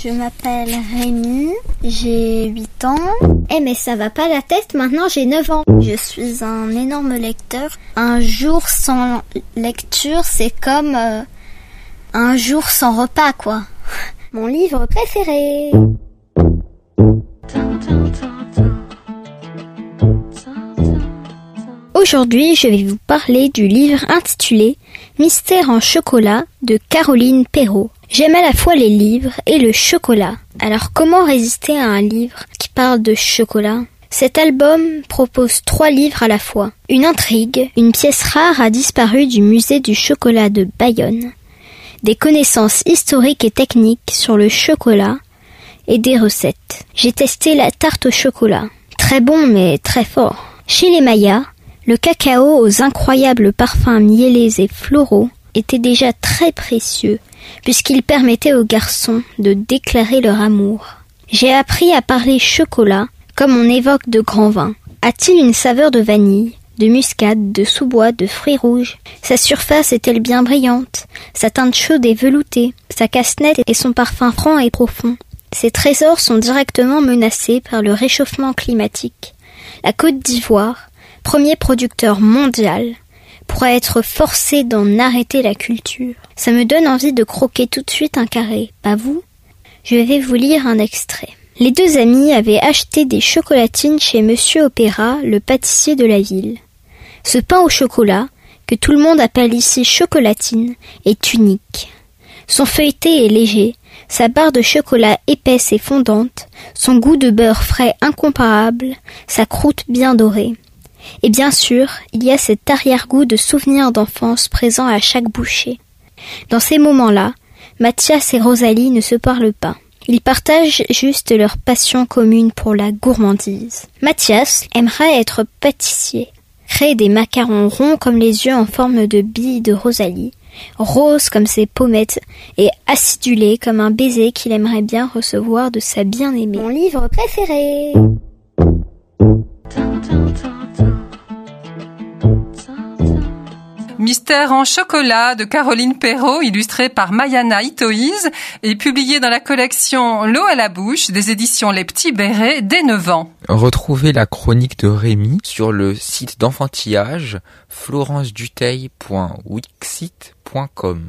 Je m'appelle Rémi, j'ai 8 ans. Eh mais ça va pas la tête, maintenant j'ai 9 ans. Je suis un énorme lecteur. Un jour sans lecture, c'est comme euh, un jour sans repas, quoi. Mon livre préféré. Aujourd'hui, je vais vous parler du livre intitulé Mystère en chocolat de Caroline Perrault. J'aime à la fois les livres et le chocolat. Alors comment résister à un livre qui parle de chocolat? Cet album propose trois livres à la fois. Une intrigue, une pièce rare a disparu du musée du chocolat de Bayonne, des connaissances historiques et techniques sur le chocolat et des recettes. J'ai testé la tarte au chocolat. Très bon mais très fort. Chez les Mayas, le cacao aux incroyables parfums miellés et floraux était déjà très précieux, puisqu'il permettait aux garçons de déclarer leur amour. J'ai appris à parler chocolat, comme on évoque de grands vins. A-t-il une saveur de vanille, de muscade, de sous-bois, de fruits rouges? Sa surface est-elle bien brillante? Sa teinte chaude et veloutée? Sa casse-nette et son parfum franc et profond? Ces trésors sont directement menacés par le réchauffement climatique. La Côte d'Ivoire, premier producteur mondial, pourrait être forcé d'en arrêter la culture. Ça me donne envie de croquer tout de suite un carré, pas vous? Je vais vous lire un extrait. Les deux amis avaient acheté des chocolatines chez Monsieur Opéra, le pâtissier de la ville. Ce pain au chocolat, que tout le monde appelle ici chocolatine, est unique. Son feuilleté est léger, sa barre de chocolat épaisse et fondante, son goût de beurre frais incomparable, sa croûte bien dorée. Et bien sûr, il y a cet arrière-goût de souvenirs d'enfance présent à chaque bouchée. Dans ces moments-là, Mathias et Rosalie ne se parlent pas. Ils partagent juste leur passion commune pour la gourmandise. Mathias aimerait être pâtissier, créer des macarons ronds comme les yeux en forme de billes de Rosalie, roses comme ses pommettes et acidulés comme un baiser qu'il aimerait bien recevoir de sa bien-aimée. Mon livre préféré. Mystère en chocolat de Caroline Perrault, illustré par Mayana Itoïse et publié dans la collection L'eau à la bouche des éditions Les Petits Bérets dès 9 ans. Retrouvez la chronique de Rémi sur le site d'enfantillage florenceduteil.wixit.com.